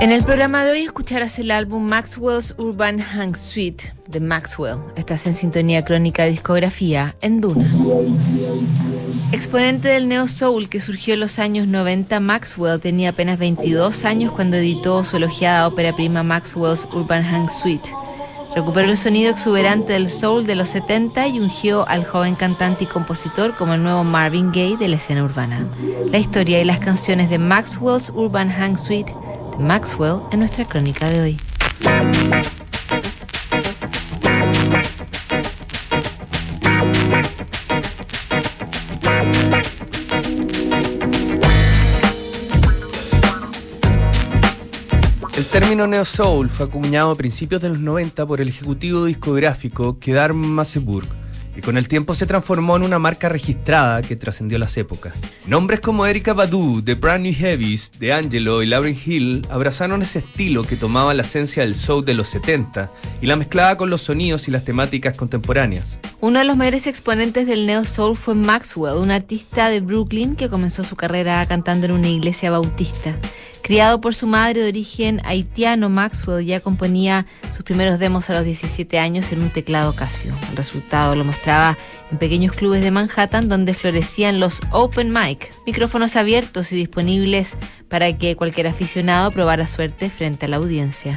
En el programa de hoy escucharás el álbum Maxwell's Urban Hang Suite de Maxwell. Estás en sintonía crónica discografía en Duna. Exponente del neo soul que surgió en los años 90, Maxwell tenía apenas 22 años cuando editó su elogiada ópera prima Maxwell's Urban Hang Suite. Recuperó el sonido exuberante del soul de los 70 y ungió al joven cantante y compositor como el nuevo Marvin Gaye de la escena urbana. La historia y las canciones de Maxwell's Urban Hang Suite de Maxwell en nuestra crónica de hoy. El término Neo Soul fue acuñado a principios de los 90 por el ejecutivo discográfico Kedar Masseburg y con el tiempo se transformó en una marca registrada que trascendió las épocas. Nombres como Erika Badu, The Brand New Heavies, The Angelo y Lauryn Hill abrazaron ese estilo que tomaba la esencia del soul de los 70 y la mezclaba con los sonidos y las temáticas contemporáneas. Uno de los mayores exponentes del neo soul fue Maxwell, un artista de Brooklyn que comenzó su carrera cantando en una iglesia bautista. Criado por su madre de origen haitiano, Maxwell ya componía sus primeros demos a los 17 años en un teclado Casio. El resultado lo mostraba en pequeños clubes de Manhattan donde florecían los open mic, micrófonos abiertos y disponibles para que cualquier aficionado probara suerte frente a la audiencia.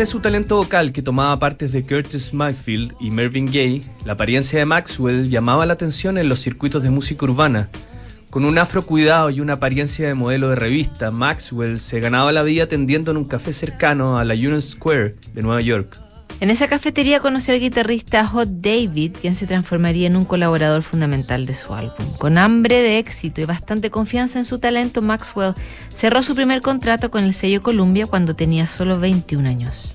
De su talento vocal que tomaba partes de Curtis Mayfield y Mervyn Gaye, la apariencia de Maxwell llamaba la atención en los circuitos de música urbana. Con un afro cuidado y una apariencia de modelo de revista, Maxwell se ganaba la vida atendiendo en un café cercano a la Union Square de Nueva York. En esa cafetería conoció al guitarrista Hot David, quien se transformaría en un colaborador fundamental de su álbum. Con hambre de éxito y bastante confianza en su talento, Maxwell cerró su primer contrato con el sello Columbia cuando tenía solo 21 años.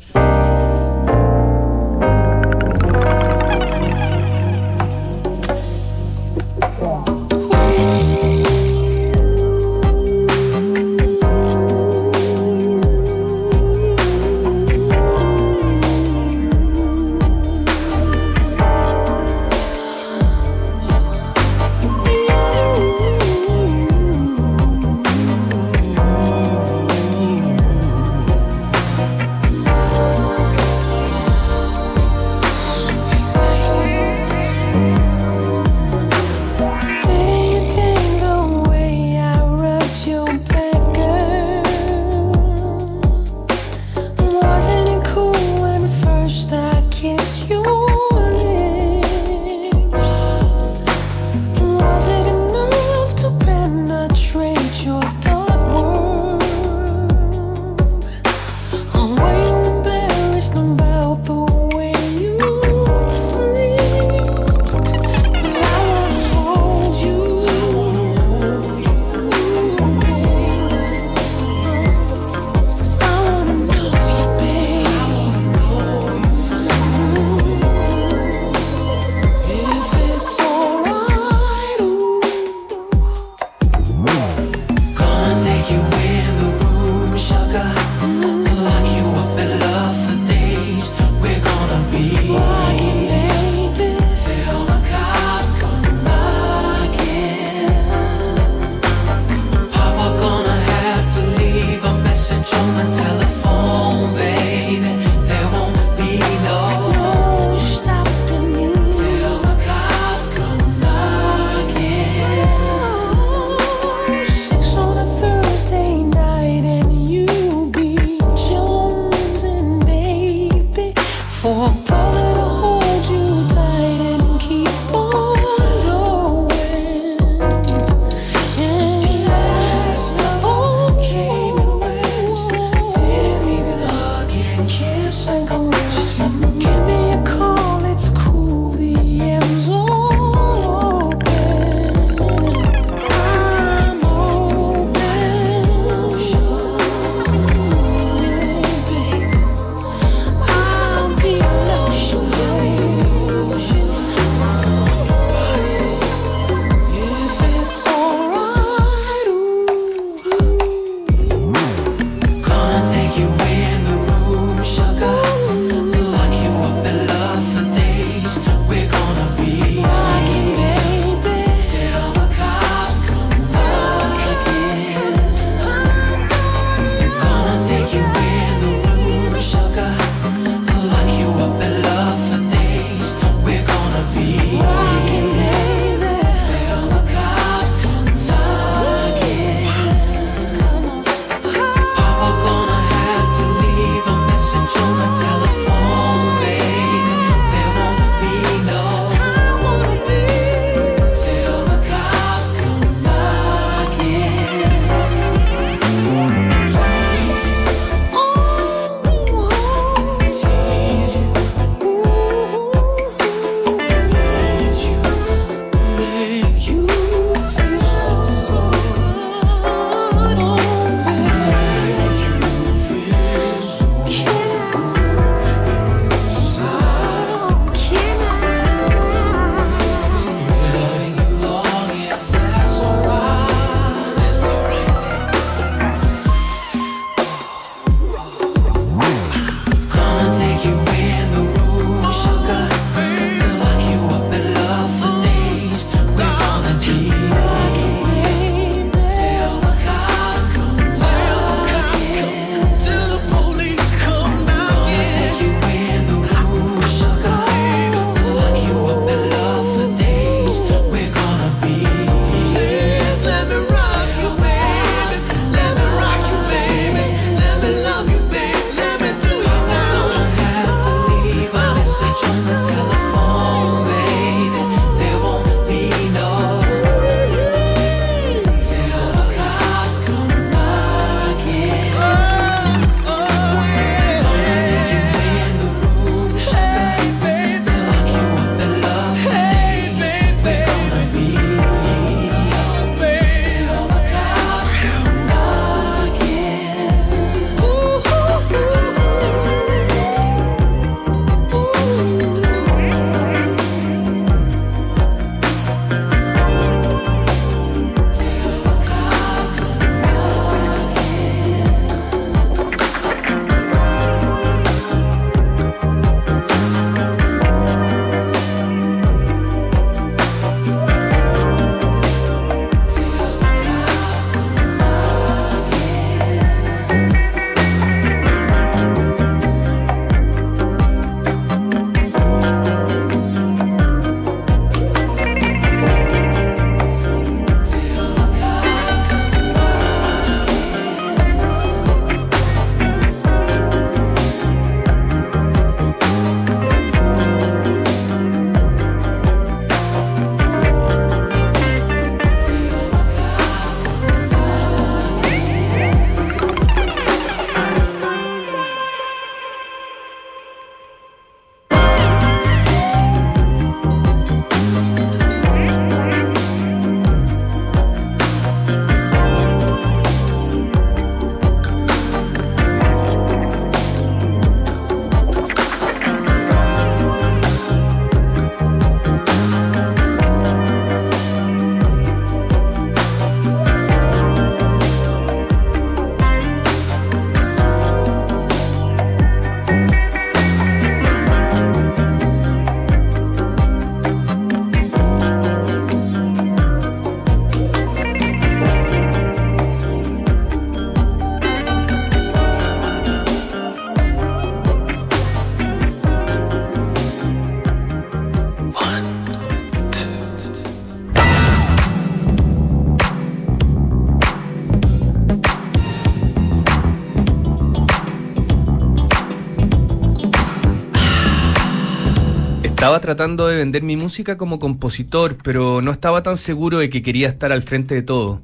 Tratando de vender mi música como compositor, pero no estaba tan seguro de que quería estar al frente de todo.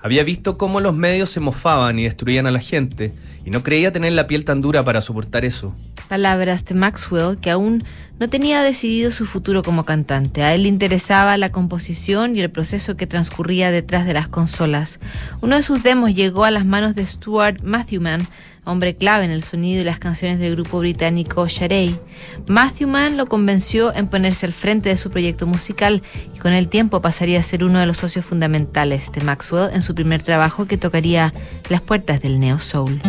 Había visto cómo los medios se mofaban y destruían a la gente, y no creía tener la piel tan dura para soportar eso. Palabras de Maxwell, que aún no tenía decidido su futuro como cantante. A él le interesaba la composición y el proceso que transcurría detrás de las consolas. Uno de sus demos llegó a las manos de Stuart Matthewman, hombre clave en el sonido y las canciones del grupo británico Sharey. Matthewman lo convenció en ponerse al frente de su proyecto musical y con el tiempo pasaría a ser uno de los socios fundamentales de Maxwell en su primer trabajo que tocaría las puertas del neo soul.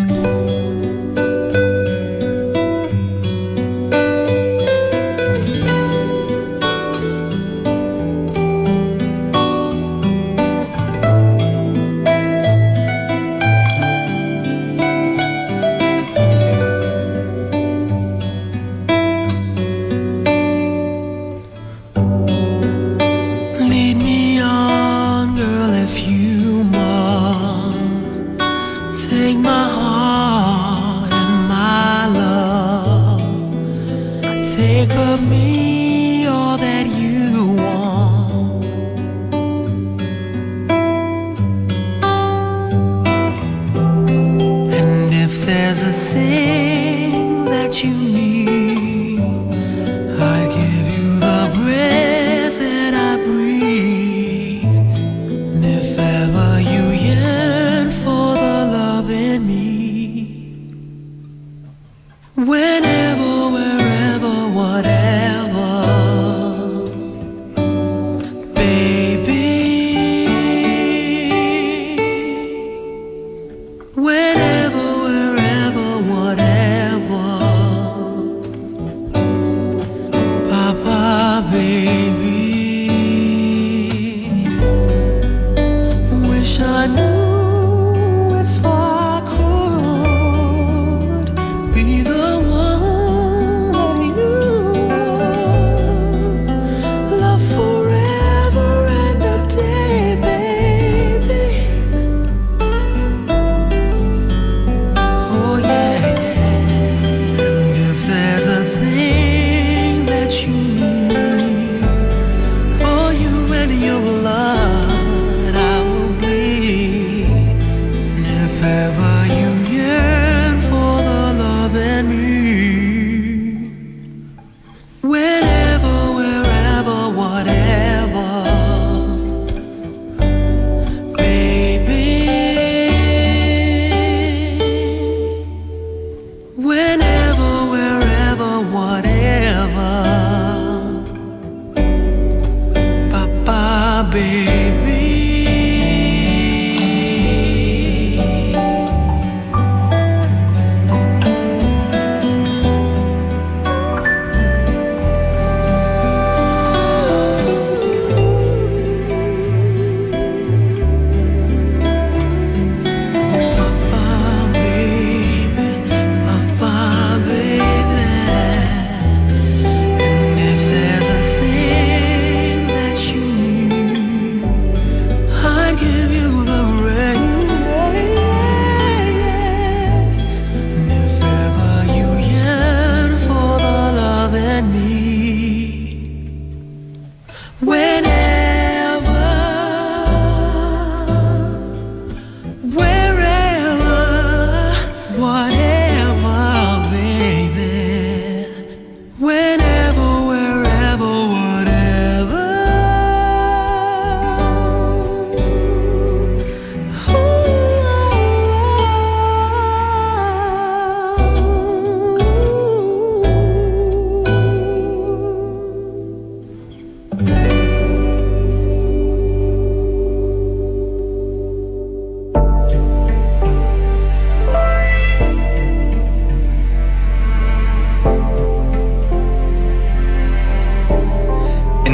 your love.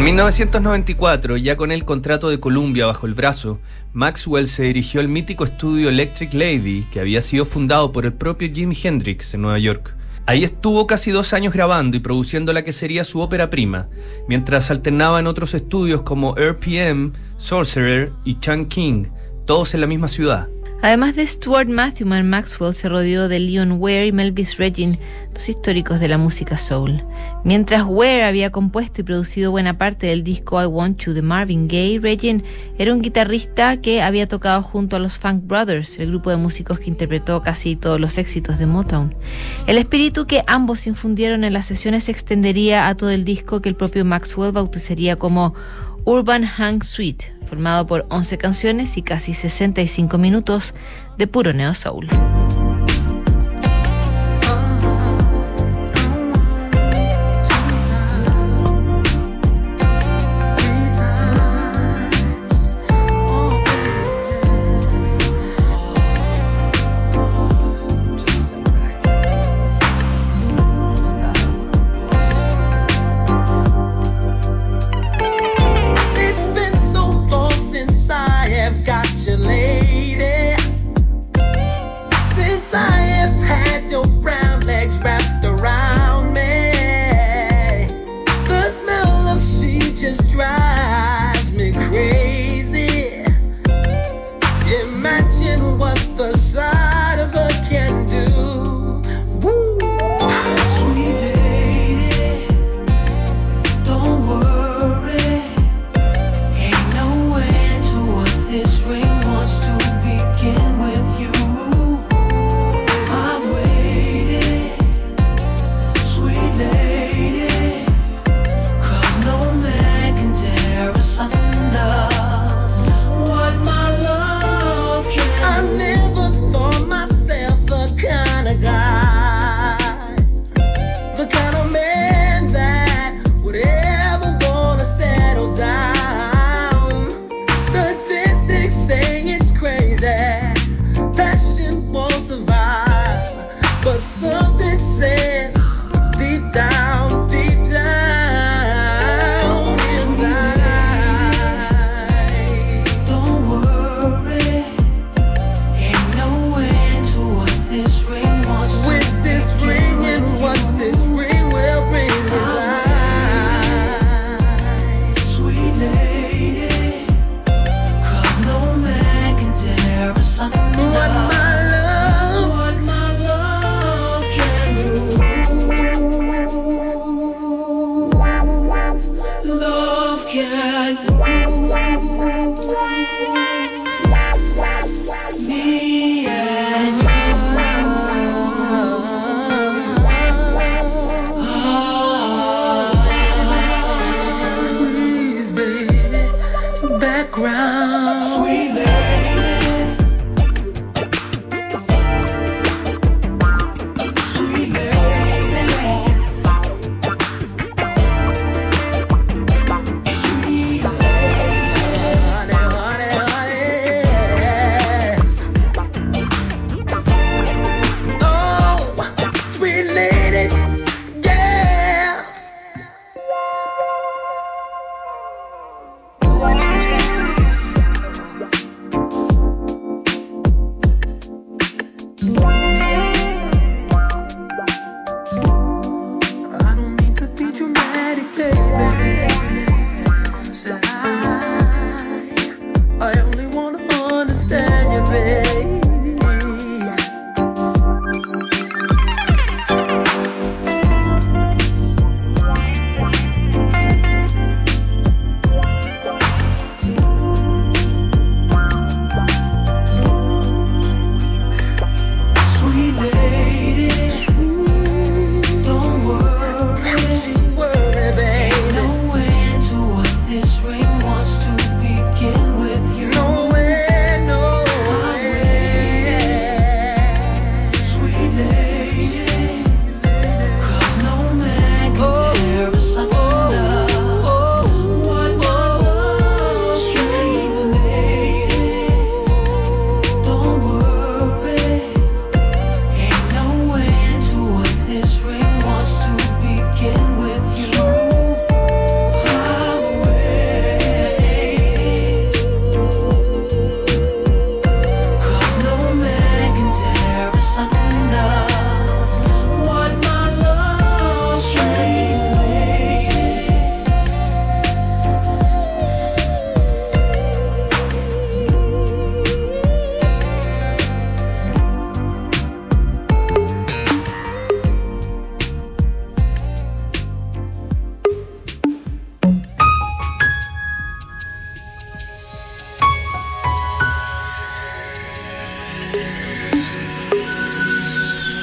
1994, ya con el contrato de Columbia bajo el brazo, Maxwell se dirigió al mítico estudio Electric Lady, que había sido fundado por el propio Jimi Hendrix en Nueva York. Ahí estuvo casi dos años grabando y produciendo la que sería su ópera prima, mientras alternaba en otros estudios como RPM, Sorcerer y Chan King, todos en la misma ciudad. Además de Stuart Matthewman, Maxwell se rodeó de Leon Ware y Melvis Regin, dos históricos de la música soul. Mientras Ware había compuesto y producido buena parte del disco I Want You de Marvin Gaye, Regin era un guitarrista que había tocado junto a los Funk Brothers, el grupo de músicos que interpretó casi todos los éxitos de Motown. El espíritu que ambos infundieron en las sesiones se extendería a todo el disco que el propio Maxwell bautizaría como Urban Hang Suite formado por 11 canciones y casi 65 minutos de puro neo soul.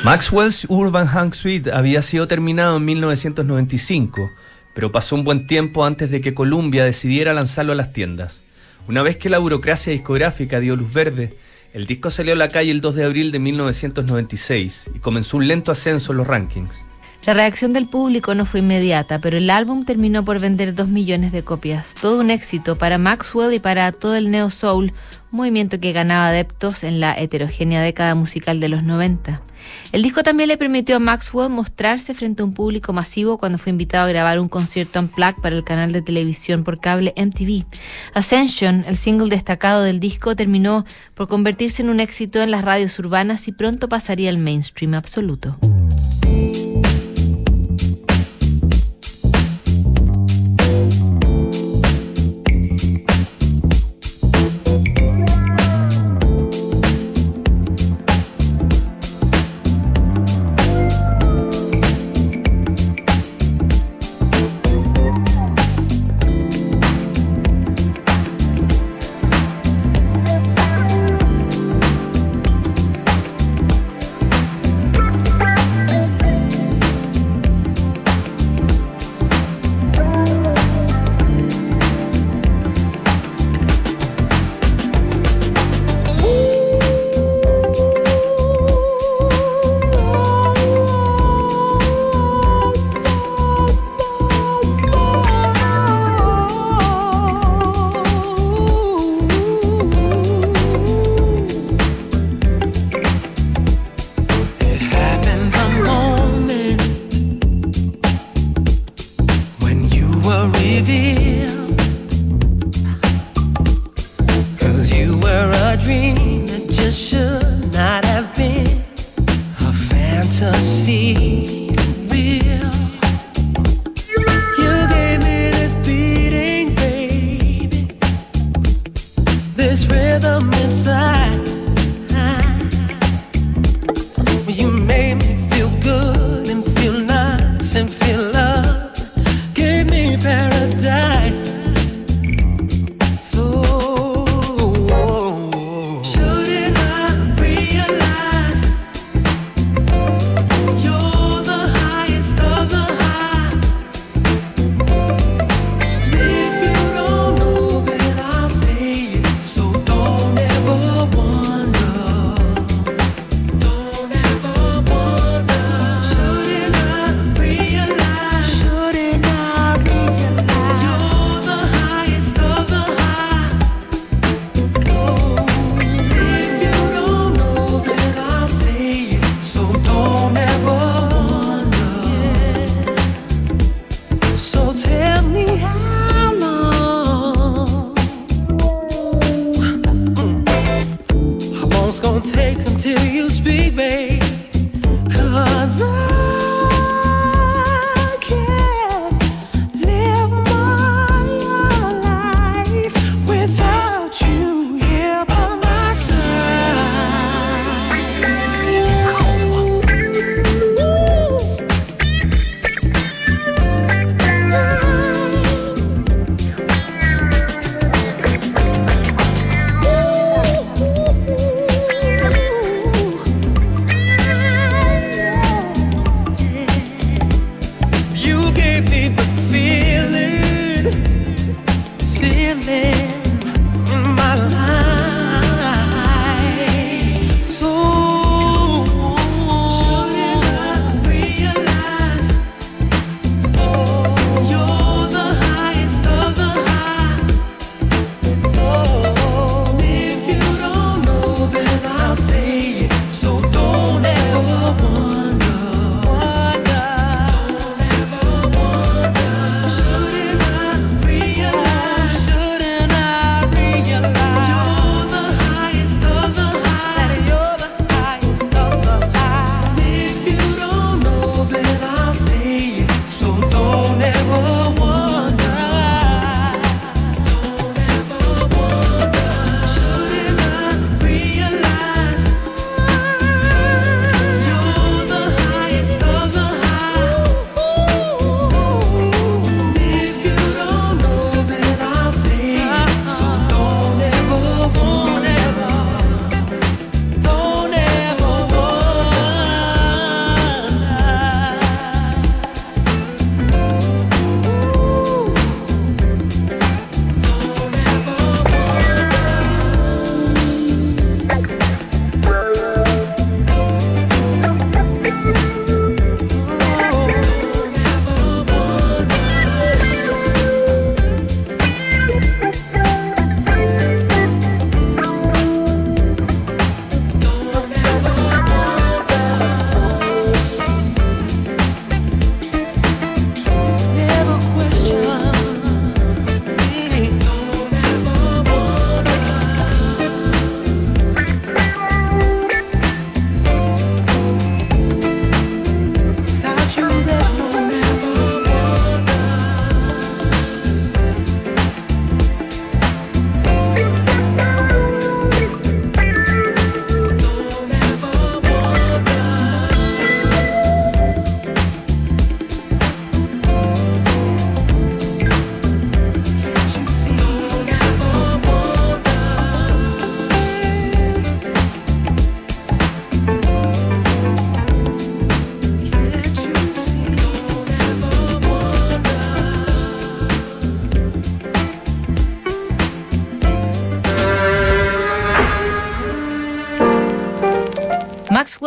Maxwell's Urban Hang Suite había sido terminado en 1995, pero pasó un buen tiempo antes de que Columbia decidiera lanzarlo a las tiendas. Una vez que la burocracia discográfica dio luz verde, el disco salió a la calle el 2 de abril de 1996 y comenzó un lento ascenso en los rankings. La reacción del público no fue inmediata, pero el álbum terminó por vender dos millones de copias. Todo un éxito para Maxwell y para todo el neo soul, movimiento que ganaba adeptos en la heterogénea década musical de los 90. El disco también le permitió a Maxwell mostrarse frente a un público masivo cuando fue invitado a grabar un concierto en plaque para el canal de televisión por cable MTV. Ascension, el single destacado del disco, terminó por convertirse en un éxito en las radios urbanas y pronto pasaría al mainstream absoluto. Rhythm inside.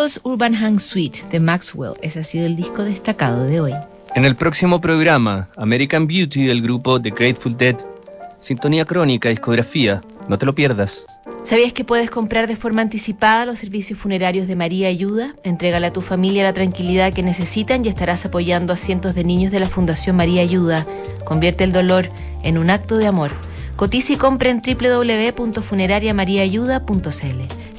Maxwell's Urban Hang Suite de Maxwell. Ese ha sido el disco destacado de hoy. En el próximo programa, American Beauty del grupo The Grateful Dead. Sintonía crónica, discografía. No te lo pierdas. ¿Sabías que puedes comprar de forma anticipada los servicios funerarios de María Ayuda? Entrégale a tu familia la tranquilidad que necesitan y estarás apoyando a cientos de niños de la Fundación María Ayuda. Convierte el dolor en un acto de amor. Cotiza y compra en www.funerariamariaayuda.cl.